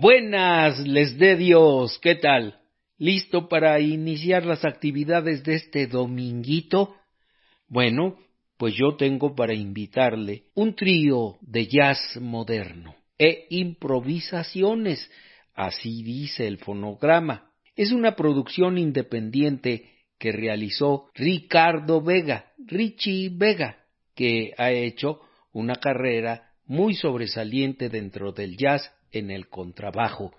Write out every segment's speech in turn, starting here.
Buenas, les dé Dios, ¿qué tal? ¿Listo para iniciar las actividades de este dominguito? Bueno, pues yo tengo para invitarle un trío de jazz moderno e improvisaciones, así dice el fonograma. Es una producción independiente que realizó Ricardo Vega, Richie Vega, que ha hecho una carrera muy sobresaliente dentro del jazz en el contrabajo.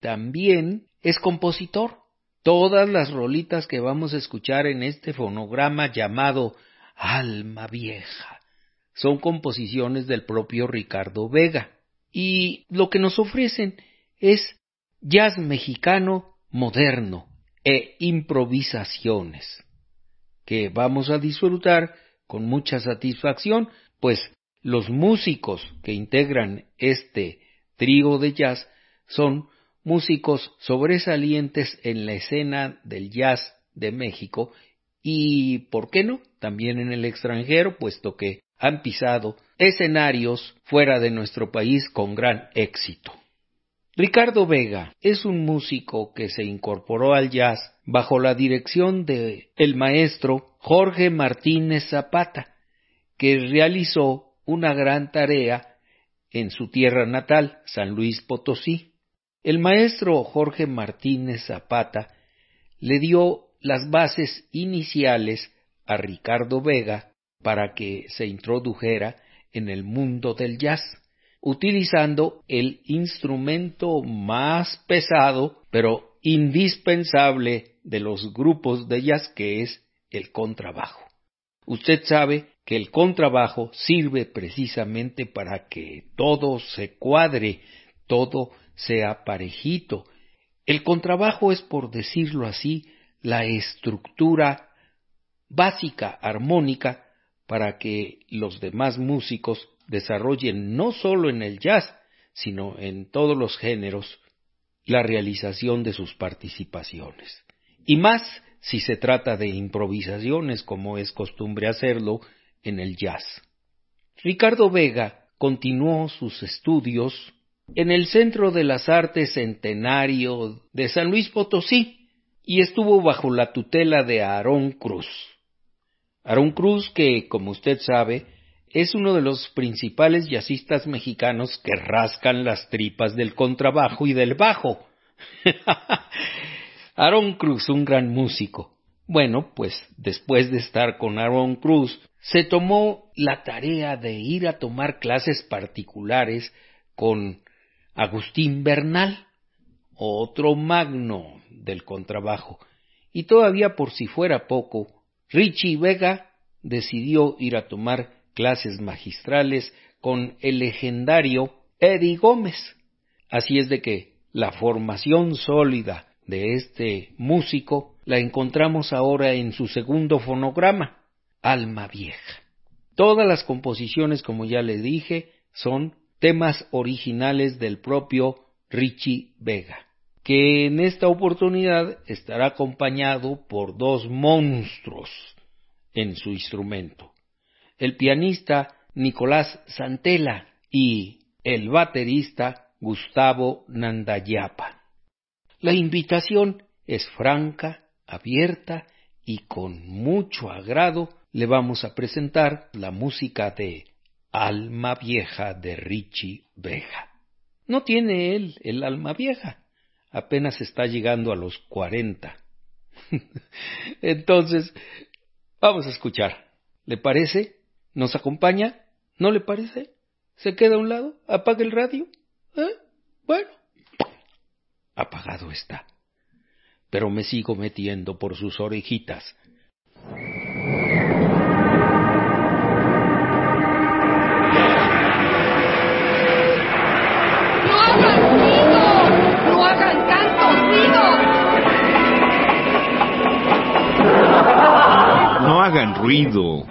También es compositor. Todas las rolitas que vamos a escuchar en este fonograma llamado Alma Vieja son composiciones del propio Ricardo Vega. Y lo que nos ofrecen es jazz mexicano moderno e improvisaciones que vamos a disfrutar con mucha satisfacción, pues los músicos que integran este trío de jazz son músicos sobresalientes en la escena del jazz de México y, ¿por qué no?, también en el extranjero, puesto que han pisado escenarios fuera de nuestro país con gran éxito. Ricardo Vega es un músico que se incorporó al jazz bajo la dirección de el maestro Jorge Martínez Zapata, que realizó una gran tarea en su tierra natal, San Luis Potosí. El maestro Jorge Martínez Zapata le dio las bases iniciales a Ricardo Vega para que se introdujera en el mundo del jazz, utilizando el instrumento más pesado pero indispensable de los grupos de jazz que es el contrabajo. Usted sabe que el contrabajo sirve precisamente para que todo se cuadre, todo sea parejito. El contrabajo es, por decirlo así, la estructura básica, armónica, para que los demás músicos desarrollen no solo en el jazz, sino en todos los géneros, la realización de sus participaciones. Y más si se trata de improvisaciones, como es costumbre hacerlo en el jazz. Ricardo Vega continuó sus estudios en el Centro de las Artes Centenario de San Luis Potosí y estuvo bajo la tutela de Aarón Cruz. Aarón Cruz, que, como usted sabe, es uno de los principales jazzistas mexicanos que rascan las tripas del contrabajo y del bajo. Aarón Cruz, un gran músico. Bueno, pues después de estar con Aaron Cruz, se tomó la tarea de ir a tomar clases particulares con Agustín Bernal, otro magno del contrabajo, y todavía por si fuera poco, Richie Vega decidió ir a tomar clases magistrales con el legendario Eddie Gómez. Así es de que la formación sólida de este músico la encontramos ahora en su segundo fonograma, Alma Vieja. Todas las composiciones, como ya le dije, son temas originales del propio Richie Vega, que en esta oportunidad estará acompañado por dos monstruos en su instrumento, el pianista Nicolás Santela y el baterista Gustavo Nandayapa. La invitación es franca, abierta y con mucho agrado le vamos a presentar la música de Alma Vieja de Richie Vega. No tiene él el alma vieja, apenas está llegando a los cuarenta. Entonces, vamos a escuchar. ¿Le parece? ¿Nos acompaña? ¿No le parece? ¿Se queda a un lado? ¿Apaga el radio? ¿Eh? Bueno, apagado está. Pero me sigo metiendo por sus orejitas. Ruido.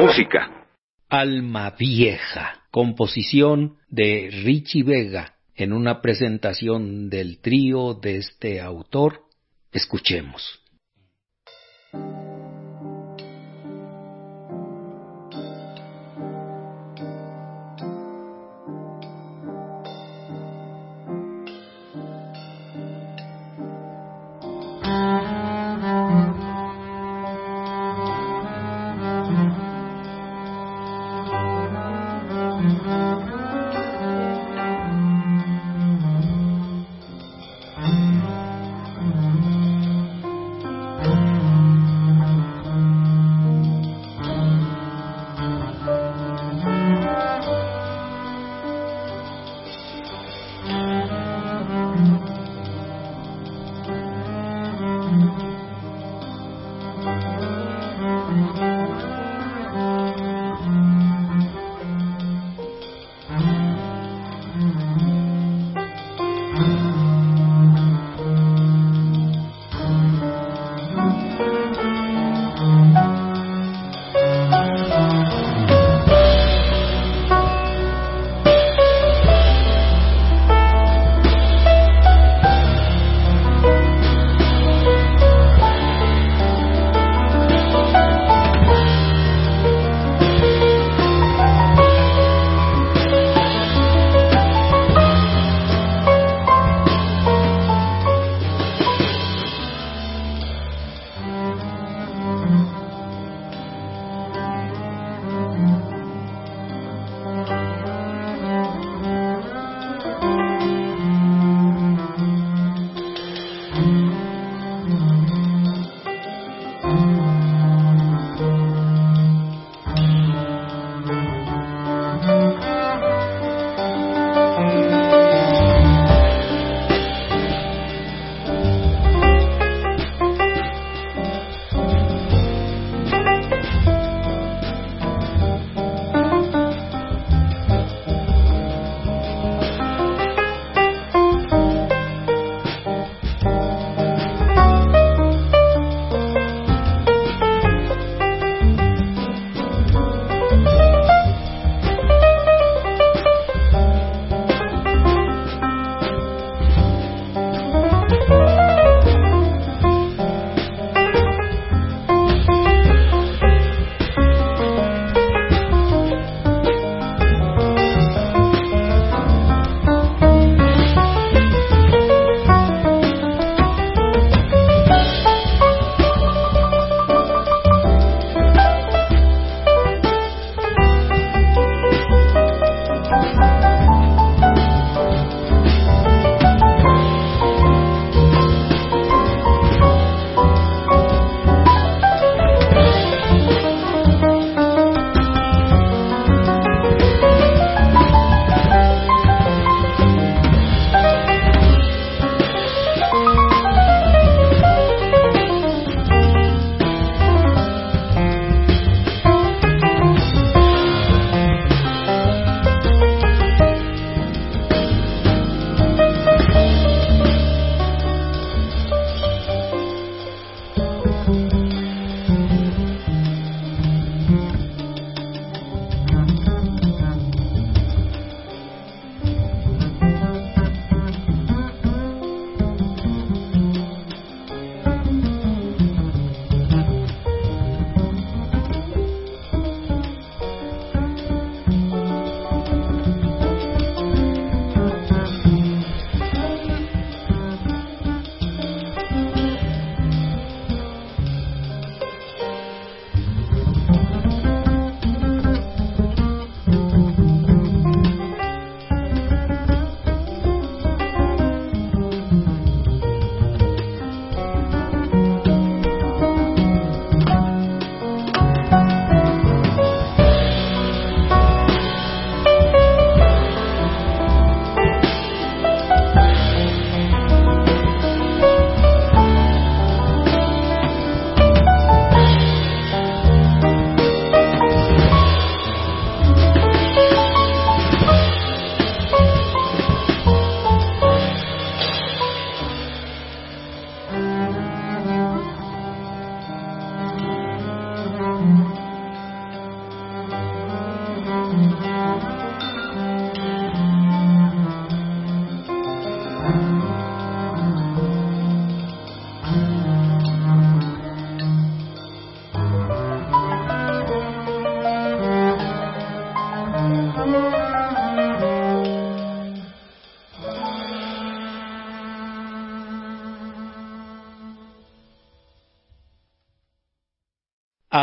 Música. Alma Vieja, composición de Richie Vega, en una presentación del trío de este autor. Escuchemos.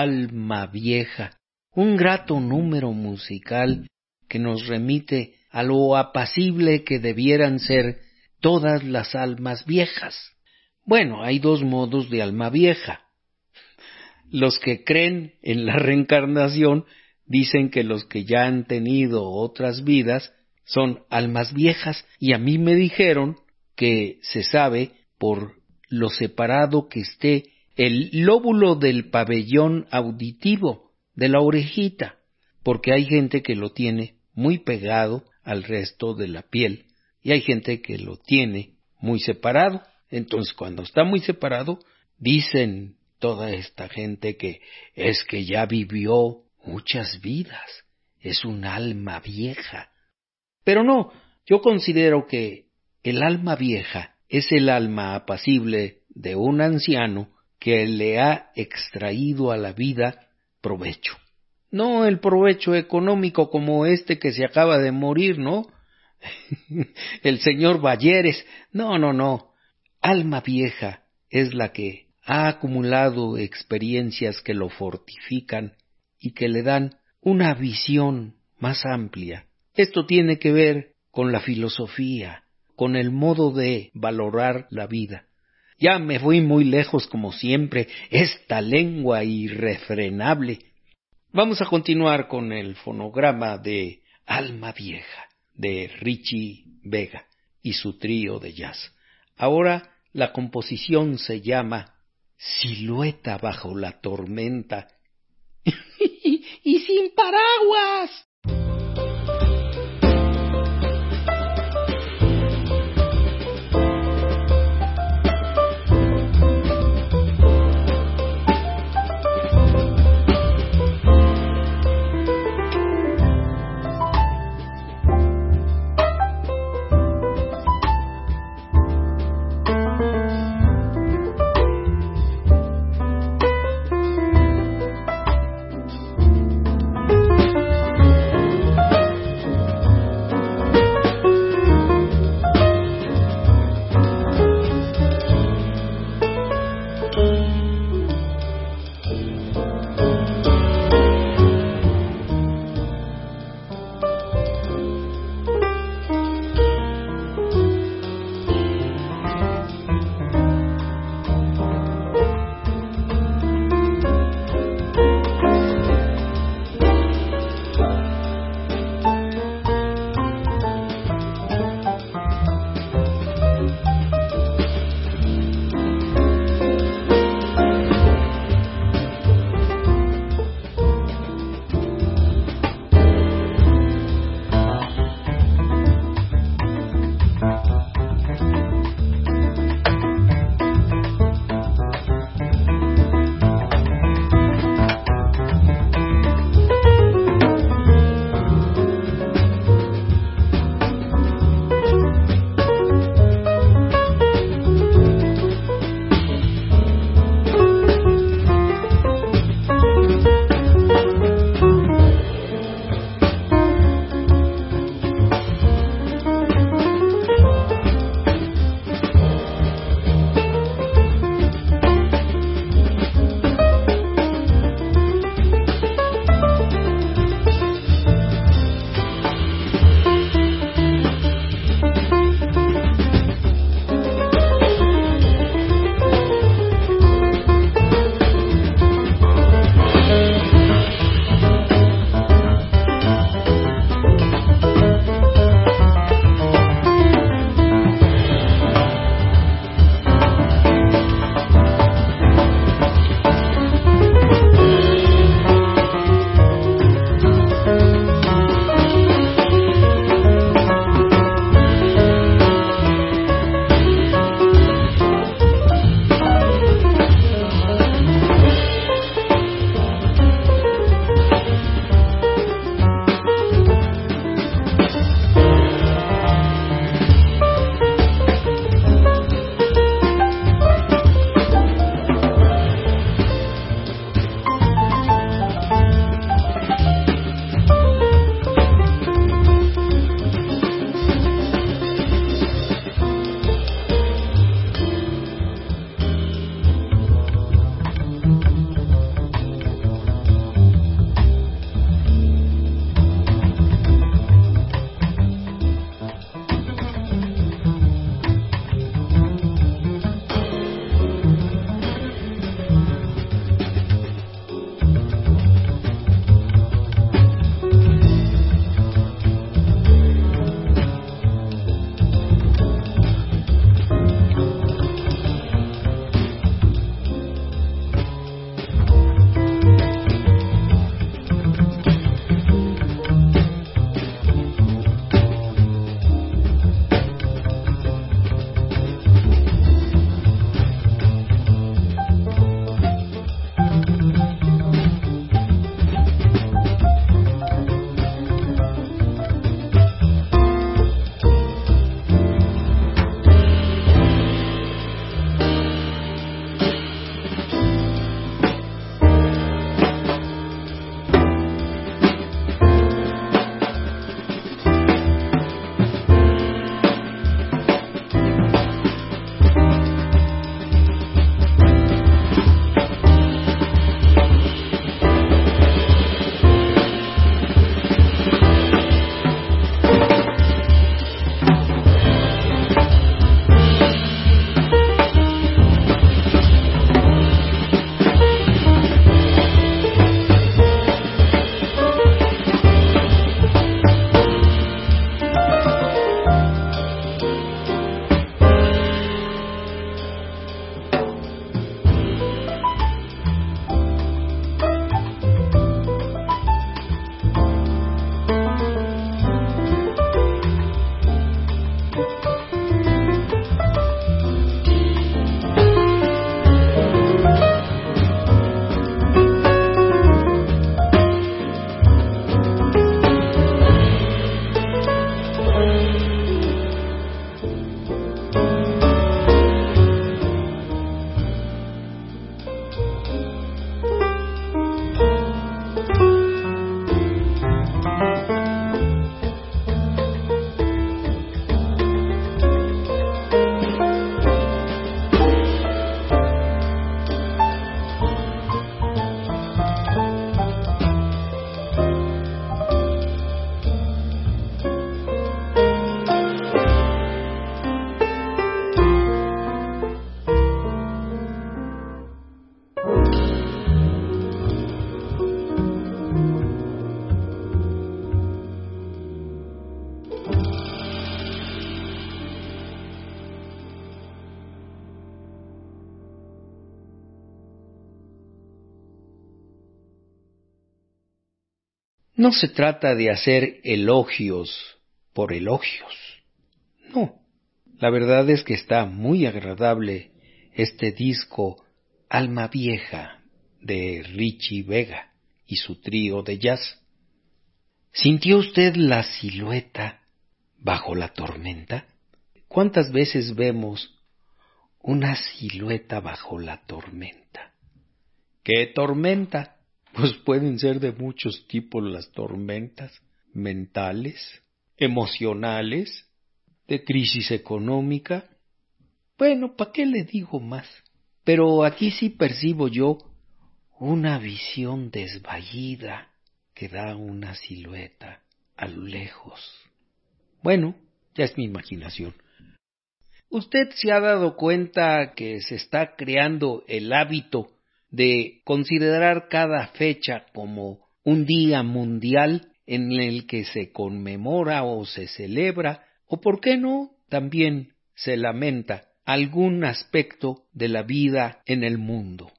Alma Vieja, un grato número musical que nos remite a lo apacible que debieran ser todas las almas viejas. Bueno, hay dos modos de alma vieja. Los que creen en la reencarnación dicen que los que ya han tenido otras vidas son almas viejas y a mí me dijeron que se sabe por lo separado que esté el lóbulo del pabellón auditivo de la orejita, porque hay gente que lo tiene muy pegado al resto de la piel y hay gente que lo tiene muy separado. Entonces, cuando está muy separado, dicen toda esta gente que es que ya vivió muchas vidas, es un alma vieja. Pero no, yo considero que el alma vieja es el alma apacible de un anciano que le ha extraído a la vida provecho. No el provecho económico como este que se acaba de morir, ¿no? el señor Balleres. No, no, no. Alma vieja es la que ha acumulado experiencias que lo fortifican y que le dan una visión más amplia. Esto tiene que ver con la filosofía, con el modo de valorar la vida. Ya me fui muy lejos como siempre, esta lengua irrefrenable. Vamos a continuar con el fonograma de Alma Vieja de Richie Vega y su trío de jazz. Ahora la composición se llama Silueta bajo la tormenta. y sin paraguas. No se trata de hacer elogios por elogios. No. La verdad es que está muy agradable este disco Alma Vieja de Richie Vega y su trío de jazz. ¿Sintió usted la silueta bajo la tormenta? ¿Cuántas veces vemos una silueta bajo la tormenta? ¿Qué tormenta? Pues pueden ser de muchos tipos las tormentas, mentales, emocionales, de crisis económica. Bueno, ¿para qué le digo más? Pero aquí sí percibo yo una visión desvallida que da una silueta a lo lejos. Bueno, ya es mi imaginación. ¿Usted se ha dado cuenta que se está creando el hábito de considerar cada fecha como un día mundial en el que se conmemora o se celebra, o por qué no, también se lamenta algún aspecto de la vida en el mundo.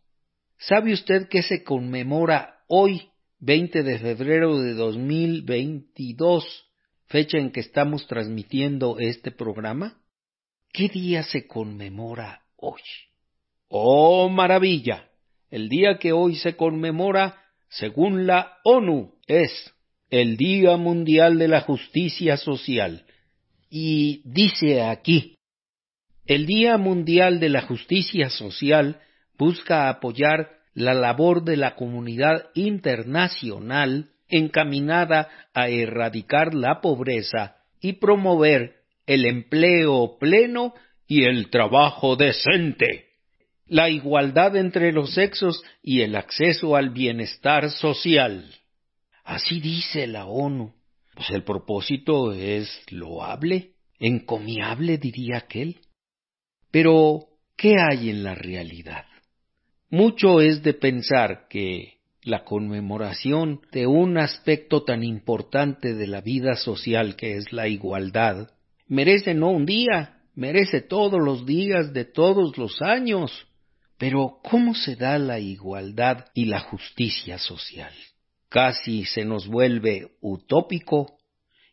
¿Sabe usted que se conmemora hoy, 20 de febrero de 2022, fecha en que estamos transmitiendo este programa? ¿Qué día se conmemora hoy? ¡Oh, maravilla! El día que hoy se conmemora, según la ONU, es el Día Mundial de la Justicia Social. Y dice aquí, el Día Mundial de la Justicia Social busca apoyar la labor de la comunidad internacional encaminada a erradicar la pobreza y promover el empleo pleno y el trabajo decente la igualdad entre los sexos y el acceso al bienestar social. Así dice la ONU. Pues el propósito es loable, encomiable, diría aquel. Pero, ¿qué hay en la realidad? Mucho es de pensar que la conmemoración de un aspecto tan importante de la vida social que es la igualdad merece no un día, merece todos los días de todos los años. Pero ¿cómo se da la igualdad y la justicia social? Casi se nos vuelve utópico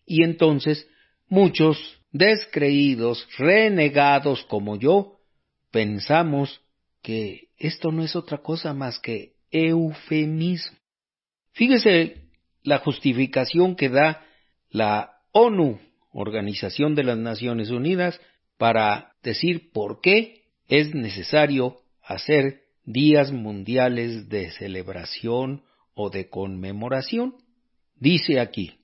y entonces muchos descreídos, renegados como yo, pensamos que esto no es otra cosa más que eufemismo. Fíjese la justificación que da la ONU, Organización de las Naciones Unidas, para decir por qué es necesario hacer días mundiales de celebración o de conmemoración. Dice aquí,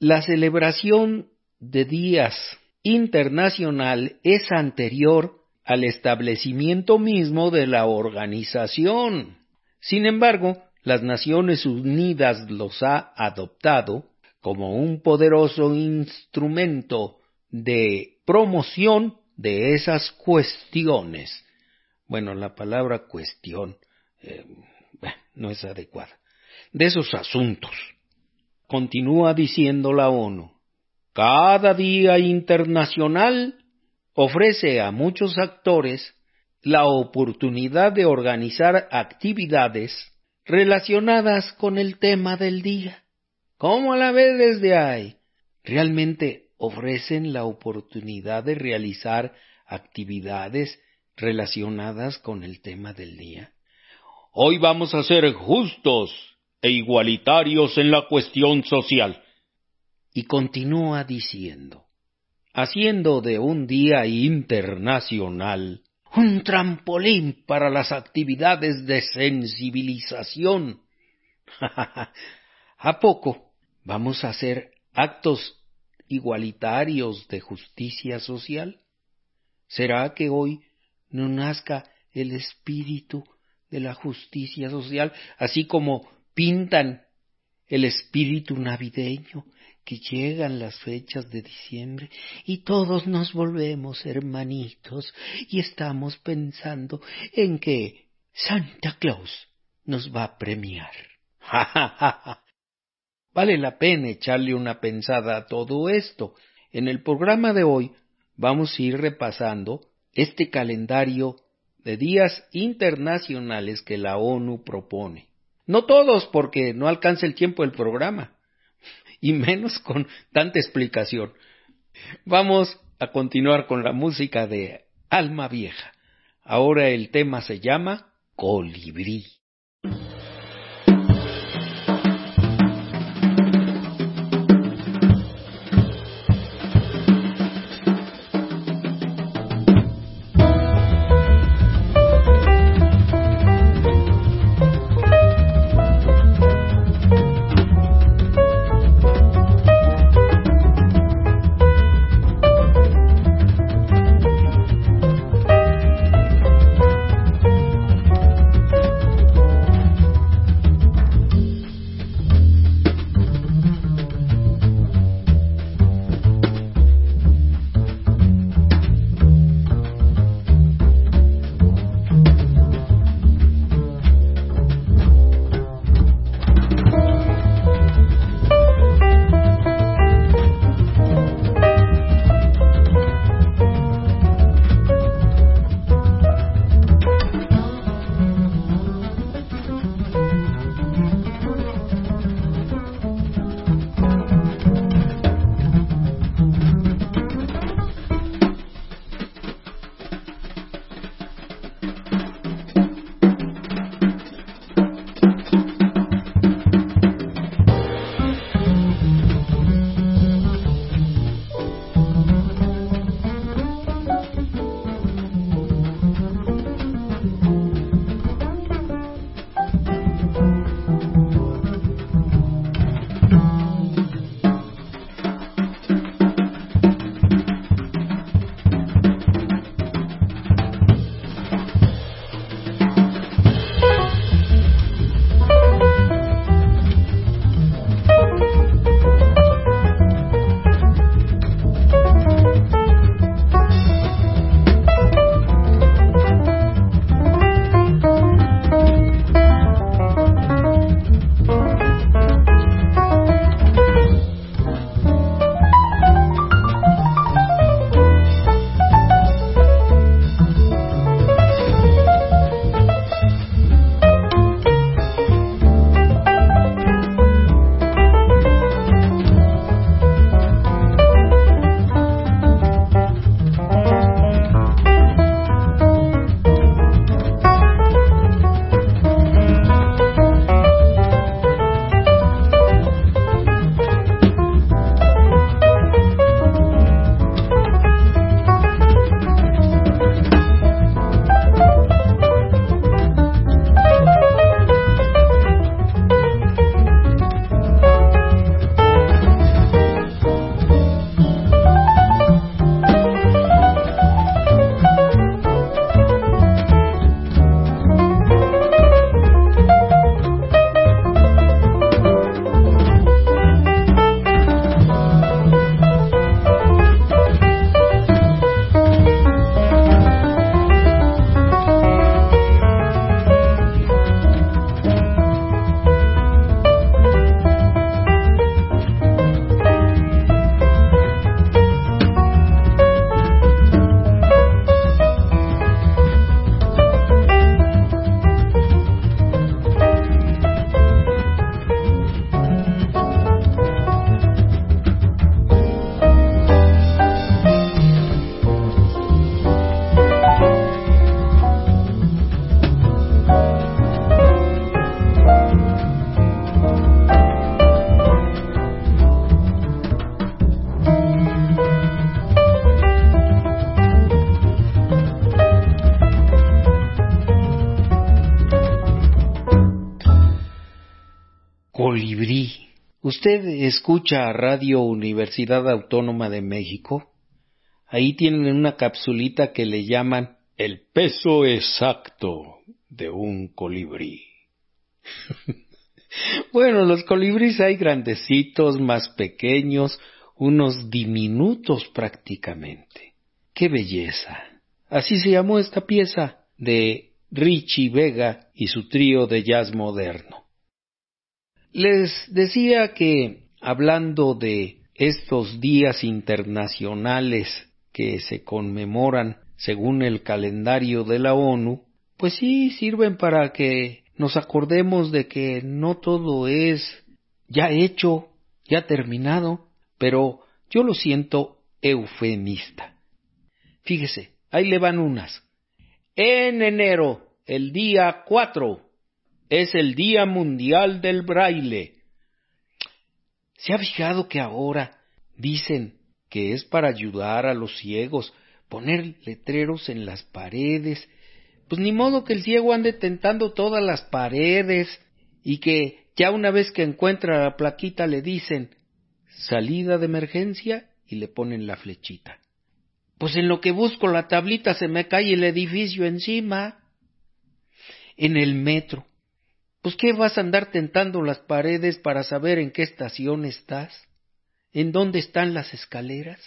la celebración de días internacional es anterior al establecimiento mismo de la organización. Sin embargo, las Naciones Unidas los ha adoptado como un poderoso instrumento de promoción de esas cuestiones bueno, la palabra cuestión eh, no es adecuada, de esos asuntos. Continúa diciendo la ONU, cada día internacional ofrece a muchos actores la oportunidad de organizar actividades relacionadas con el tema del día. ¿Cómo la ve desde ahí? Realmente ofrecen la oportunidad de realizar actividades relacionadas con el tema del día. Hoy vamos a ser justos e igualitarios en la cuestión social. Y continúa diciendo, haciendo de un día internacional un trampolín para las actividades de sensibilización. ¿A poco vamos a hacer actos igualitarios de justicia social? ¿Será que hoy no nazca el espíritu de la justicia social, así como pintan el espíritu navideño, que llegan las fechas de diciembre y todos nos volvemos hermanitos y estamos pensando en que Santa Claus nos va a premiar. vale la pena echarle una pensada a todo esto. En el programa de hoy vamos a ir repasando este calendario de días internacionales que la ONU propone. No todos, porque no alcanza el tiempo del programa, y menos con tanta explicación. Vamos a continuar con la música de Alma Vieja. Ahora el tema se llama Colibrí. Usted escucha Radio Universidad Autónoma de México, ahí tienen una capsulita que le llaman el peso exacto de un colibrí. bueno, los colibríes hay grandecitos, más pequeños, unos diminutos prácticamente. ¡Qué belleza! Así se llamó esta pieza de Richie Vega y su trío de jazz moderno. Les decía que hablando de estos días internacionales que se conmemoran según el calendario de la ONU, pues sí sirven para que nos acordemos de que no todo es ya hecho, ya terminado, pero yo lo siento eufemista. Fíjese, ahí le van unas. En enero, el día 4, es el Día Mundial del Braille. ¿Se ha fijado que ahora dicen que es para ayudar a los ciegos, poner letreros en las paredes? Pues ni modo que el ciego ande tentando todas las paredes y que ya una vez que encuentra la plaquita le dicen salida de emergencia y le ponen la flechita. Pues en lo que busco la tablita se me cae el edificio encima. En el metro. Pues qué vas a andar tentando las paredes para saber en qué estación estás, en dónde están las escaleras.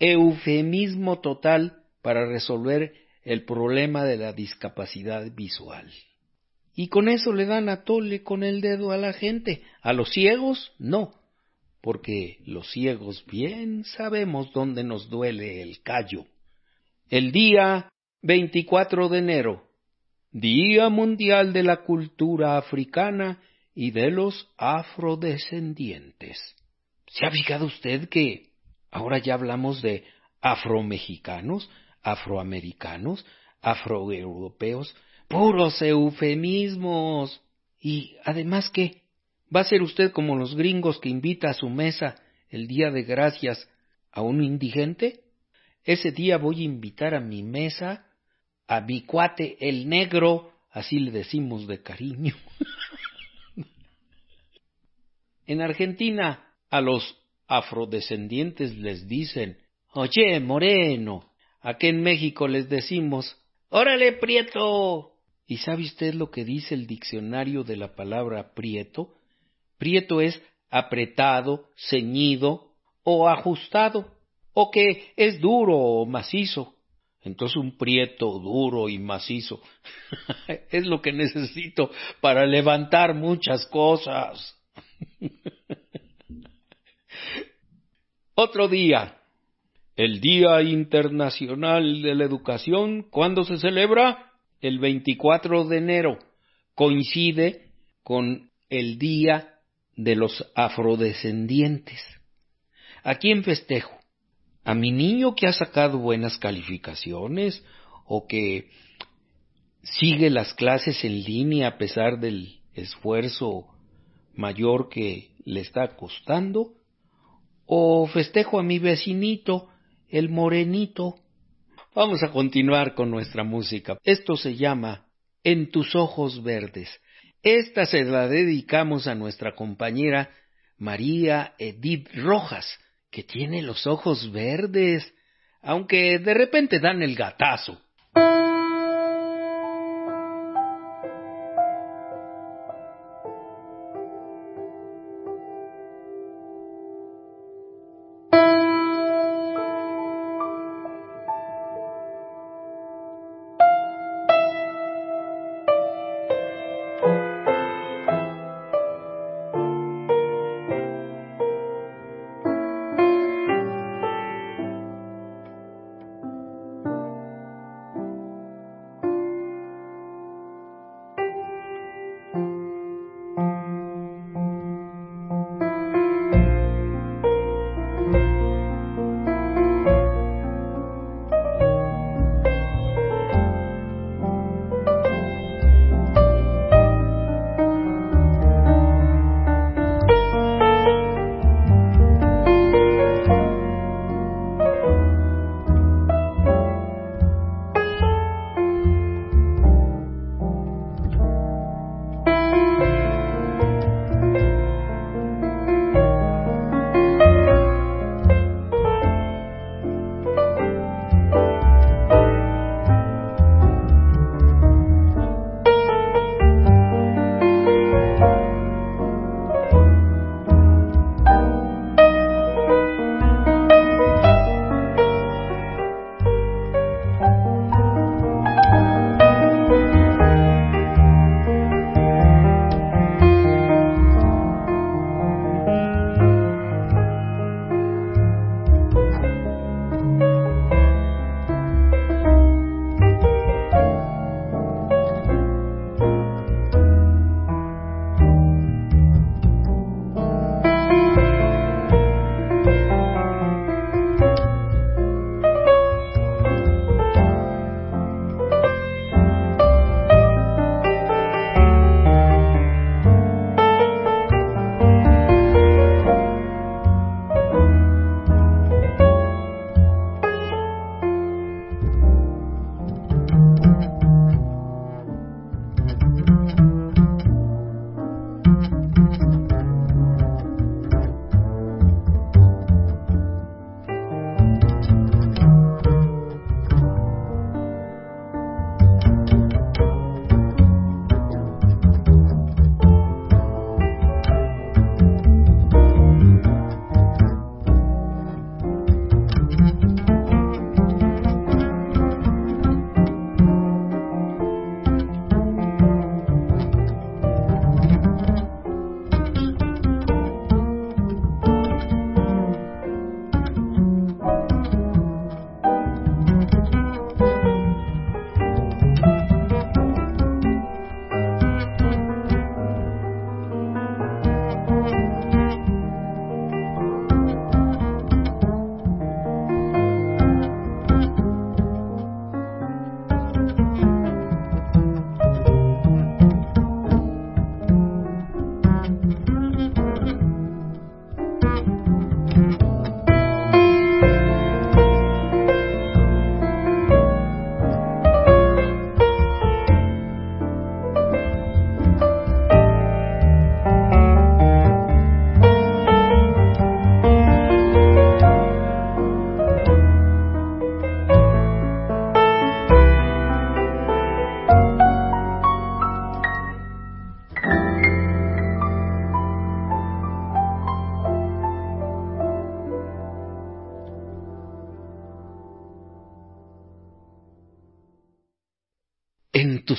Eufemismo total para resolver el problema de la discapacidad visual. Y con eso le dan a tole con el dedo a la gente. A los ciegos, no, porque los ciegos bien sabemos dónde nos duele el callo. El día 24 de enero, Día Mundial de la Cultura Africana y de los Afrodescendientes. ¿Se ha fijado usted que ahora ya hablamos de afromexicanos, afroamericanos, afroeuropeos, puros eufemismos? Y además que ¿Va a ser usted como los gringos que invita a su mesa el día de gracias a un indigente? Ese día voy a invitar a mi mesa a el negro, así le decimos de cariño. en Argentina a los afrodescendientes les dicen, oye, moreno. Aquí en México les decimos, órale, prieto. ¿Y sabe usted lo que dice el diccionario de la palabra prieto? Prieto es apretado, ceñido o ajustado, o que es duro o macizo. Entonces un prieto duro y macizo es lo que necesito para levantar muchas cosas. Otro día, el Día Internacional de la Educación, ¿cuándo se celebra? El 24 de enero. Coincide con el Día de los afrodescendientes. ¿A quién festejo? ¿A mi niño que ha sacado buenas calificaciones o que sigue las clases en línea a pesar del esfuerzo mayor que le está costando? ¿O festejo a mi vecinito, el morenito? Vamos a continuar con nuestra música. Esto se llama En tus ojos verdes. Esta se la dedicamos a nuestra compañera María Edith Rojas, que tiene los ojos verdes, aunque de repente dan el gatazo.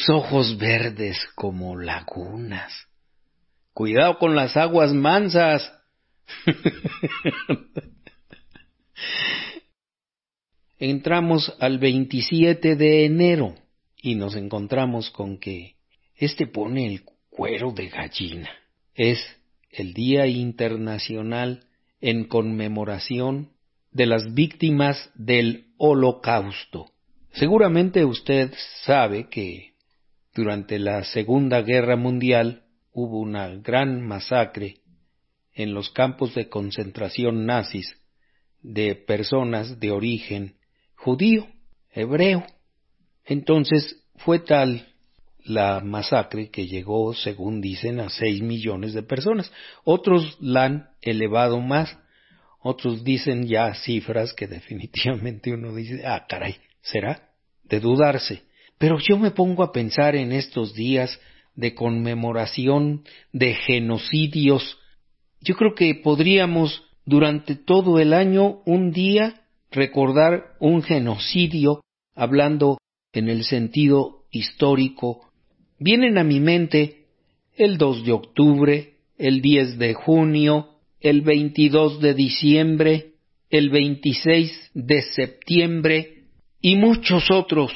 Ojos verdes como lagunas. Cuidado con las aguas mansas. Entramos al 27 de enero y nos encontramos con que este pone el cuero de gallina. Es el Día Internacional en conmemoración de las víctimas del Holocausto. Seguramente usted sabe que durante la Segunda Guerra Mundial hubo una gran masacre en los campos de concentración nazis de personas de origen judío, hebreo. Entonces fue tal la masacre que llegó, según dicen, a seis millones de personas. Otros la han elevado más, otros dicen ya cifras que definitivamente uno dice, ah, caray, será de dudarse. Pero yo me pongo a pensar en estos días de conmemoración de genocidios. Yo creo que podríamos durante todo el año un día recordar un genocidio hablando en el sentido histórico. Vienen a mi mente el 2 de octubre, el 10 de junio, el 22 de diciembre, el 26 de septiembre, y muchos otros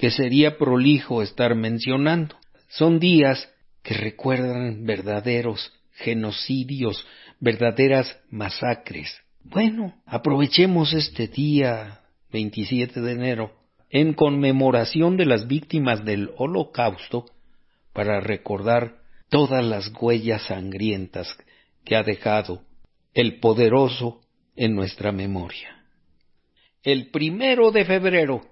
que sería prolijo estar mencionando. Son días que recuerdan verdaderos genocidios, verdaderas masacres. Bueno, aprovechemos este día 27 de enero en conmemoración de las víctimas del holocausto para recordar todas las huellas sangrientas que ha dejado el poderoso en nuestra memoria el primero de febrero,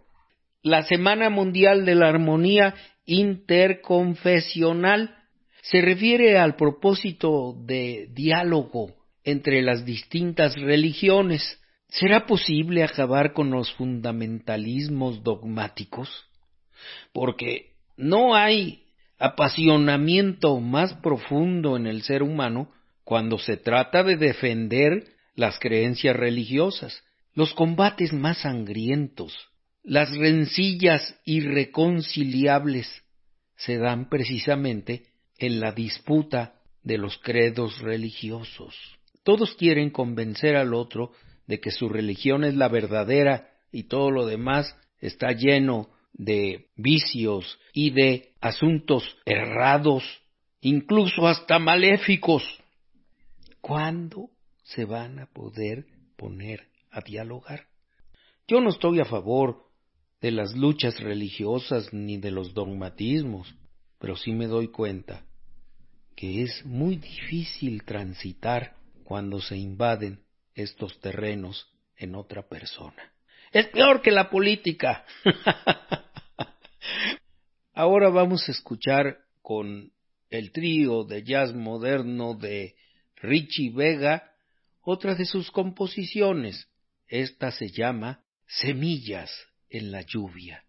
la Semana Mundial de la Armonía Interconfesional, se refiere al propósito de diálogo entre las distintas religiones. ¿Será posible acabar con los fundamentalismos dogmáticos? Porque no hay apasionamiento más profundo en el ser humano cuando se trata de defender las creencias religiosas los combates más sangrientos, las rencillas irreconciliables se dan precisamente en la disputa de los credos religiosos. Todos quieren convencer al otro de que su religión es la verdadera y todo lo demás está lleno de vicios y de asuntos errados, incluso hasta maléficos. ¿Cuándo se van a poder poner a dialogar. Yo no estoy a favor de las luchas religiosas ni de los dogmatismos, pero sí me doy cuenta que es muy difícil transitar cuando se invaden estos terrenos en otra persona. Es peor que la política. Ahora vamos a escuchar con el trío de jazz moderno de Richie Vega, otra de sus composiciones. Esta se llama Semillas en la lluvia.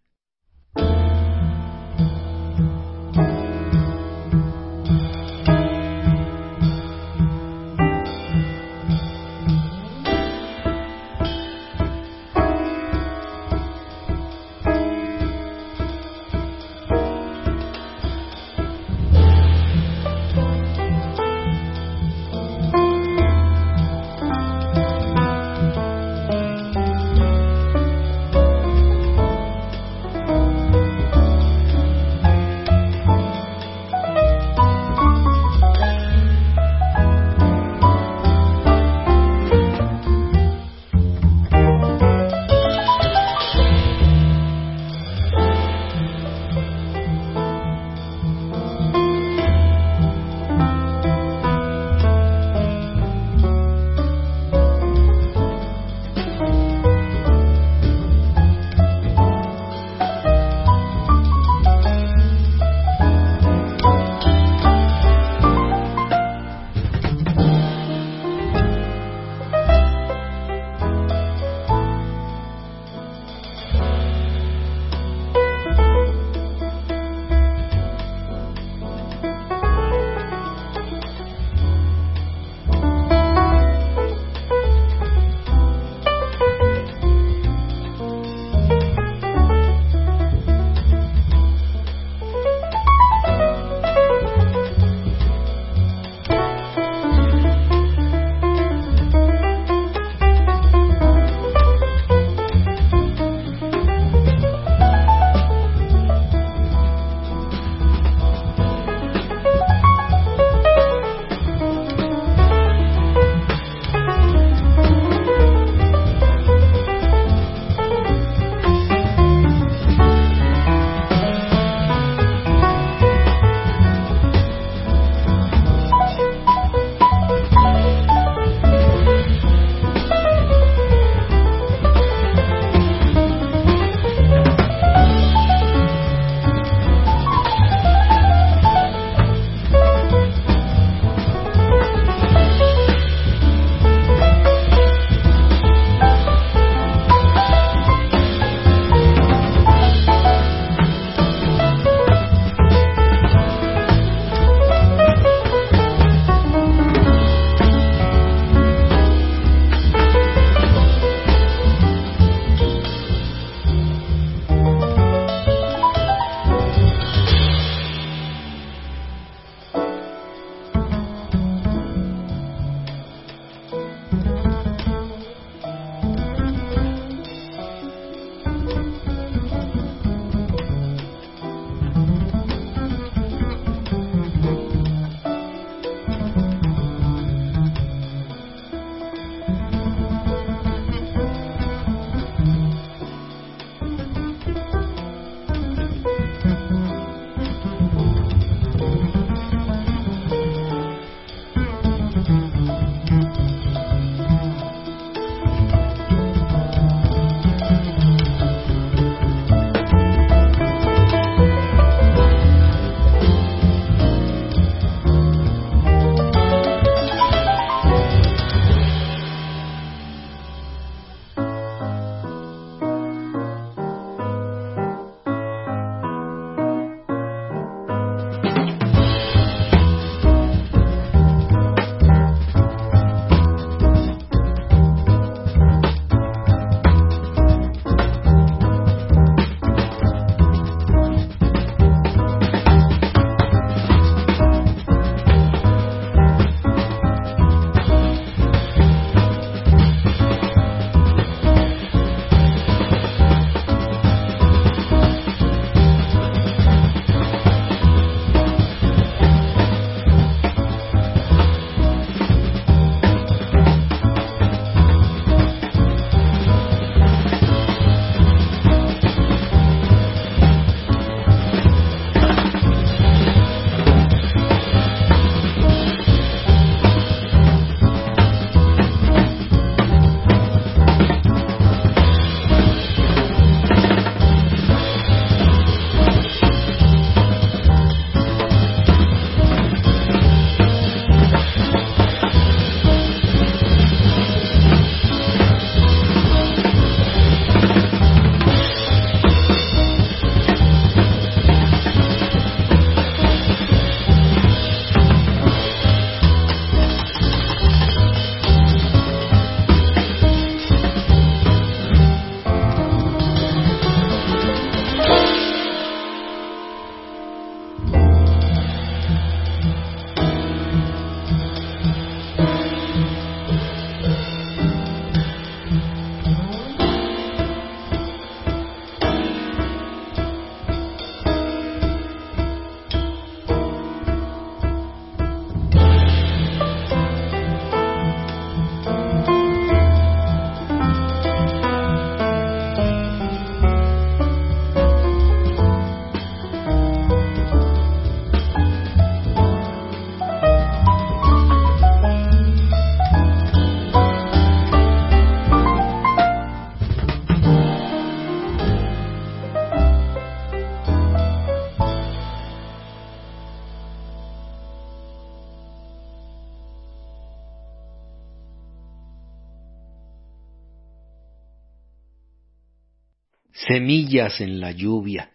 En la lluvia.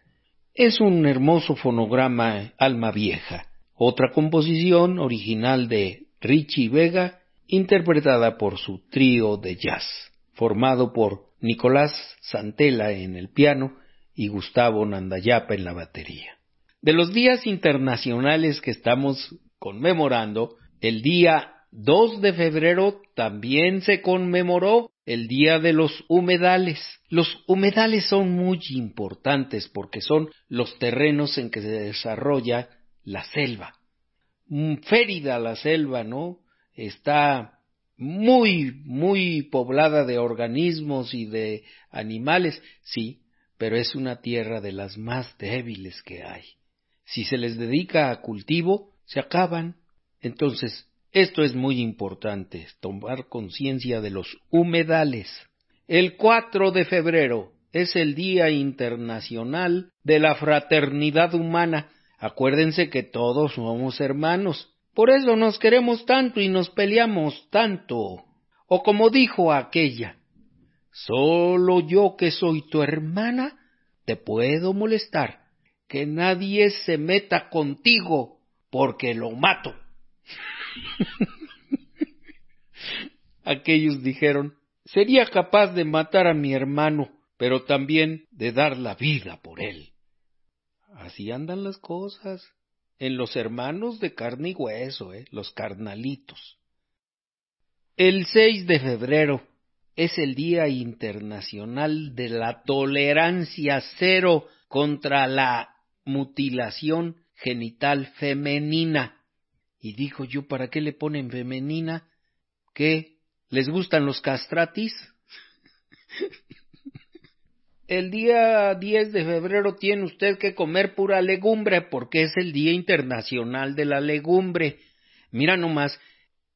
Es un hermoso fonograma Alma Vieja, otra composición original de Richie Vega, interpretada por su trío de jazz, formado por Nicolás Santela en el piano y Gustavo Nandayapa en la batería. De los días internacionales que estamos conmemorando, el día 2 de febrero también se conmemoró el Día de los Humedales. Los humedales son muy importantes porque son los terrenos en que se desarrolla la selva. Mm, férida la selva, ¿no? Está muy, muy poblada de organismos y de animales, sí, pero es una tierra de las más débiles que hay. Si se les dedica a cultivo, se acaban. Entonces, esto es muy importante, tomar conciencia de los humedales. El 4 de febrero es el Día Internacional de la Fraternidad Humana. Acuérdense que todos somos hermanos. Por eso nos queremos tanto y nos peleamos tanto. O como dijo aquella, solo yo que soy tu hermana te puedo molestar. Que nadie se meta contigo porque lo mato. Aquellos dijeron, sería capaz de matar a mi hermano, pero también de dar la vida por él. Así andan las cosas en los hermanos de carne y hueso, ¿eh? los carnalitos. El 6 de febrero es el Día Internacional de la Tolerancia Cero contra la mutilación genital femenina. Y dijo yo, ¿para qué le ponen femenina? ¿Qué? ¿Les gustan los castratis? el día 10 de febrero tiene usted que comer pura legumbre porque es el Día Internacional de la Legumbre. Mira nomás,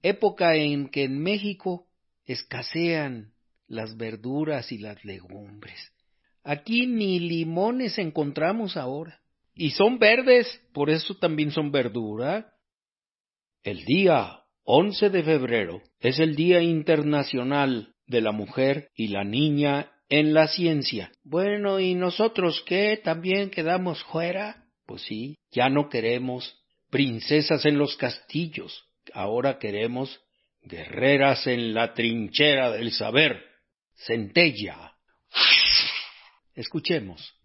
época en que en México escasean las verduras y las legumbres. Aquí ni limones encontramos ahora. Y son verdes, por eso también son verdura. El día 11 de febrero es el Día Internacional de la Mujer y la Niña en la Ciencia. Bueno, ¿y nosotros qué? ¿También quedamos fuera? Pues sí, ya no queremos princesas en los castillos, ahora queremos guerreras en la trinchera del saber. Centella. Escuchemos.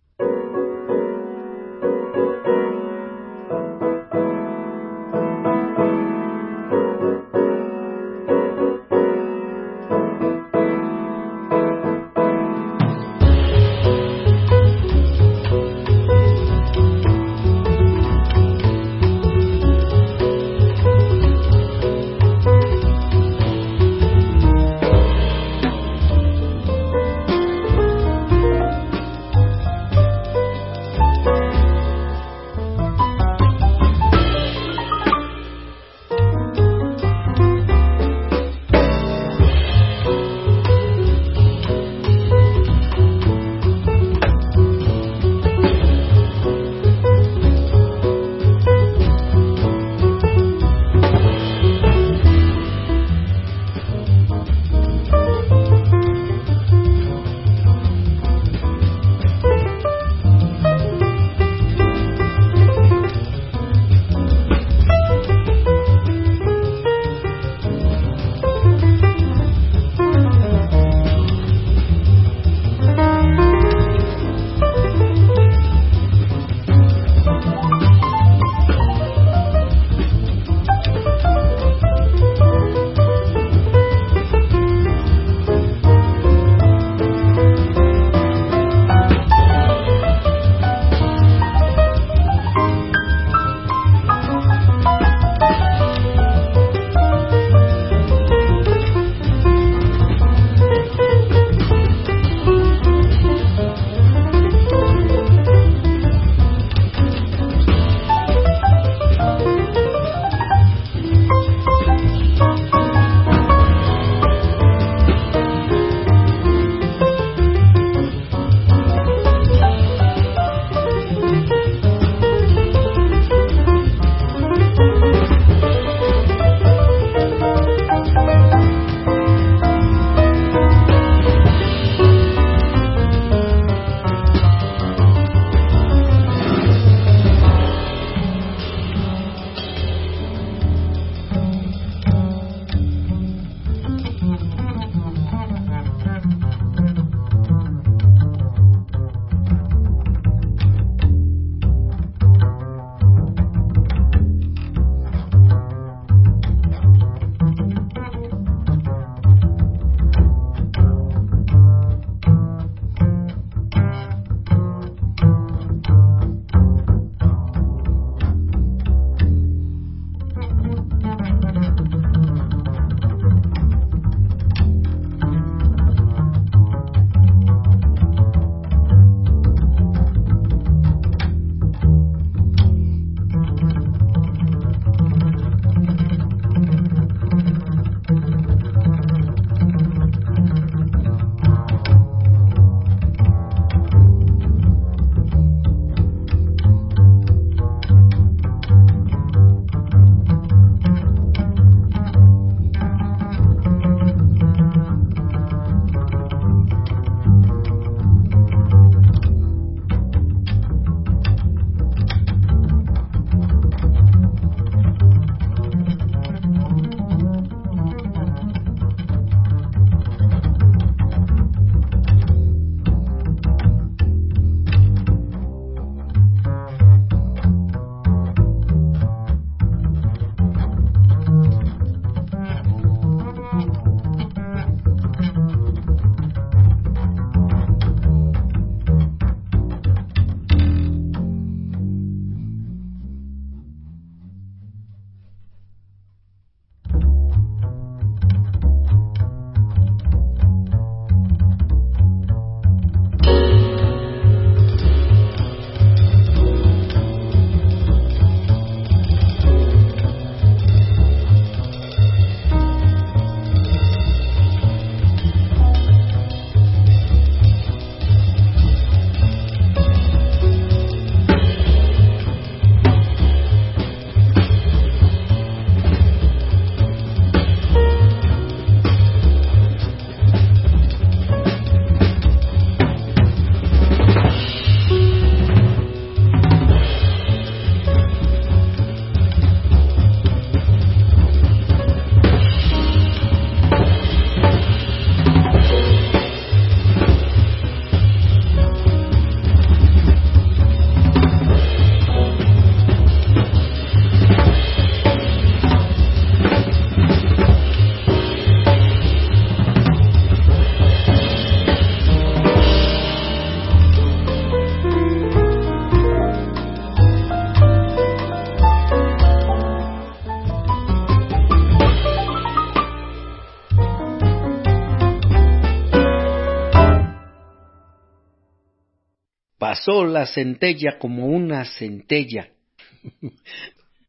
Pasó la centella como una centella.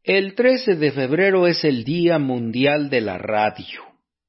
el 13 de febrero es el Día Mundial de la Radio.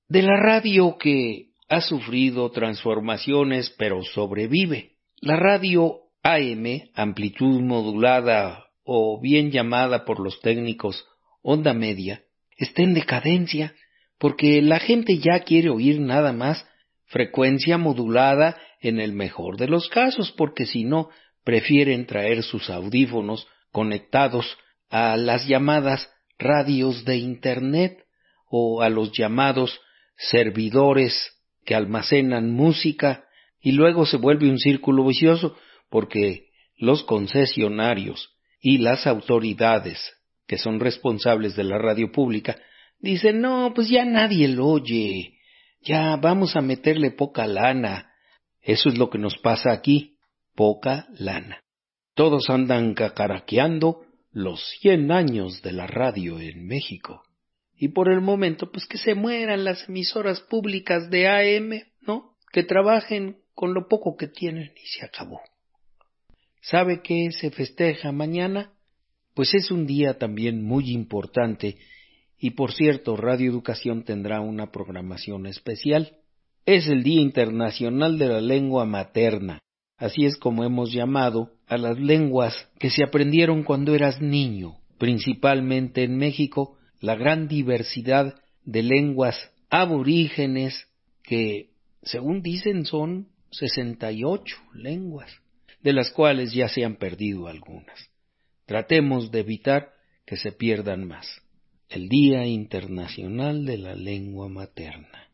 De la radio que ha sufrido transformaciones pero sobrevive. La radio AM, amplitud modulada o bien llamada por los técnicos onda media, está en decadencia porque la gente ya quiere oír nada más frecuencia modulada en el mejor de los casos, porque si no, prefieren traer sus audífonos conectados a las llamadas radios de Internet o a los llamados servidores que almacenan música y luego se vuelve un círculo vicioso porque los concesionarios y las autoridades que son responsables de la radio pública dicen no, pues ya nadie lo oye, ya vamos a meterle poca lana. Eso es lo que nos pasa aquí, poca lana. Todos andan cacaraqueando los cien años de la radio en México. Y por el momento, pues que se mueran las emisoras públicas de AM, ¿no? Que trabajen con lo poco que tienen y se acabó. ¿Sabe qué se festeja mañana? Pues es un día también muy importante y por cierto, Radio Educación tendrá una programación especial. Es el Día Internacional de la Lengua Materna. Así es como hemos llamado a las lenguas que se aprendieron cuando eras niño, principalmente en México, la gran diversidad de lenguas aborígenes que, según dicen, son 68 lenguas, de las cuales ya se han perdido algunas. Tratemos de evitar que se pierdan más el Día Internacional de la Lengua Materna,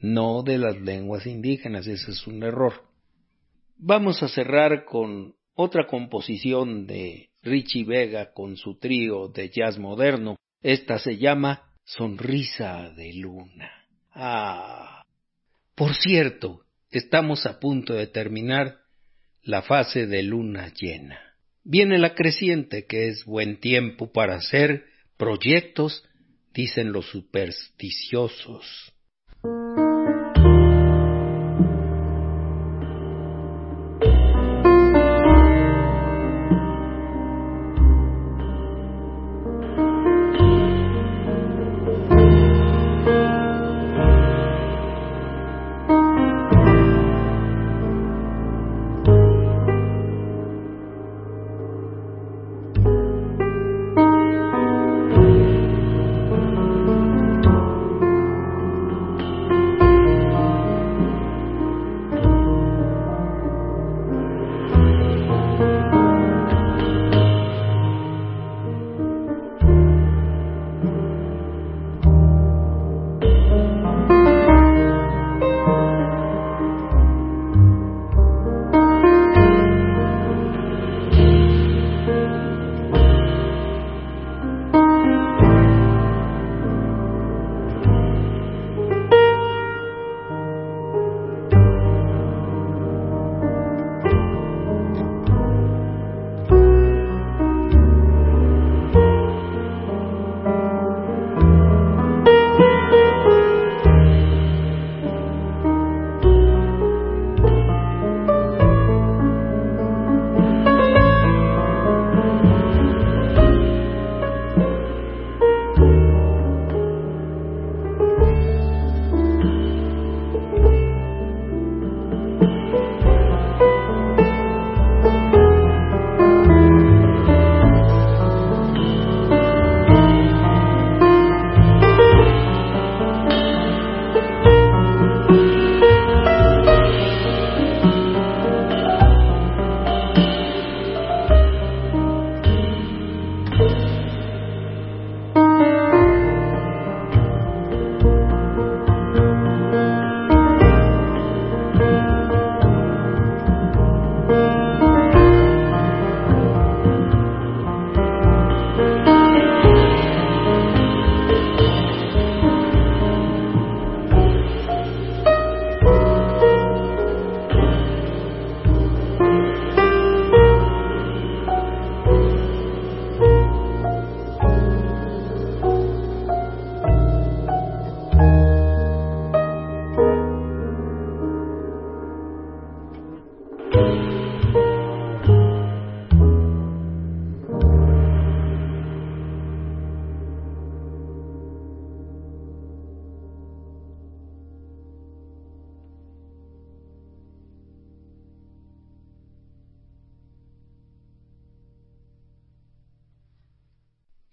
no de las lenguas indígenas, ese es un error. Vamos a cerrar con otra composición de Richie Vega con su trío de jazz moderno. Esta se llama Sonrisa de Luna. Ah. Por cierto, estamos a punto de terminar la fase de luna llena. Viene la creciente, que es buen tiempo para hacer proyectos, dicen los supersticiosos.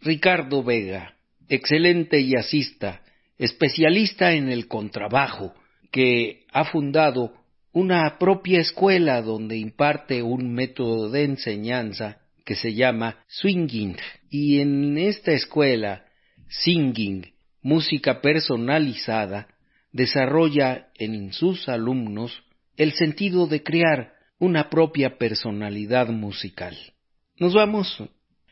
Ricardo Vega, excelente jazzista, especialista en el contrabajo, que ha fundado una propia escuela donde imparte un método de enseñanza que se llama swinging. Y en esta escuela, singing, música personalizada, desarrolla en sus alumnos el sentido de crear una propia personalidad musical. Nos vamos.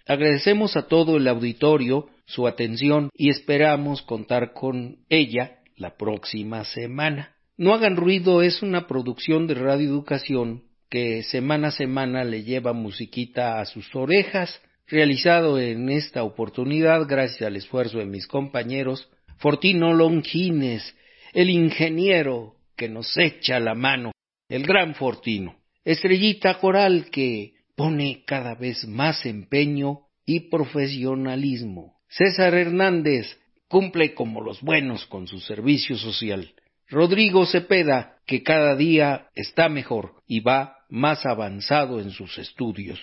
Agradecemos a todo el auditorio su atención y esperamos contar con ella la próxima semana. No hagan ruido es una producción de Radio Educación que semana a semana le lleva musiquita a sus orejas, realizado en esta oportunidad gracias al esfuerzo de mis compañeros Fortino Longines, el ingeniero que nos echa la mano, el gran Fortino, estrellita coral que pone cada vez más empeño y profesionalismo. César Hernández cumple como los buenos con su servicio social. Rodrigo Cepeda, que cada día está mejor y va más avanzado en sus estudios.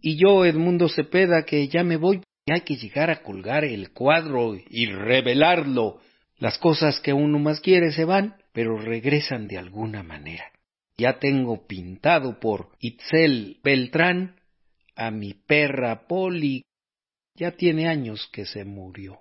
Y yo, Edmundo Cepeda, que ya me voy, y hay que llegar a colgar el cuadro y revelarlo. Las cosas que uno más quiere se van, pero regresan de alguna manera. Ya tengo pintado por Itzel Beltrán a mi perra Poli. Ya tiene años que se murió.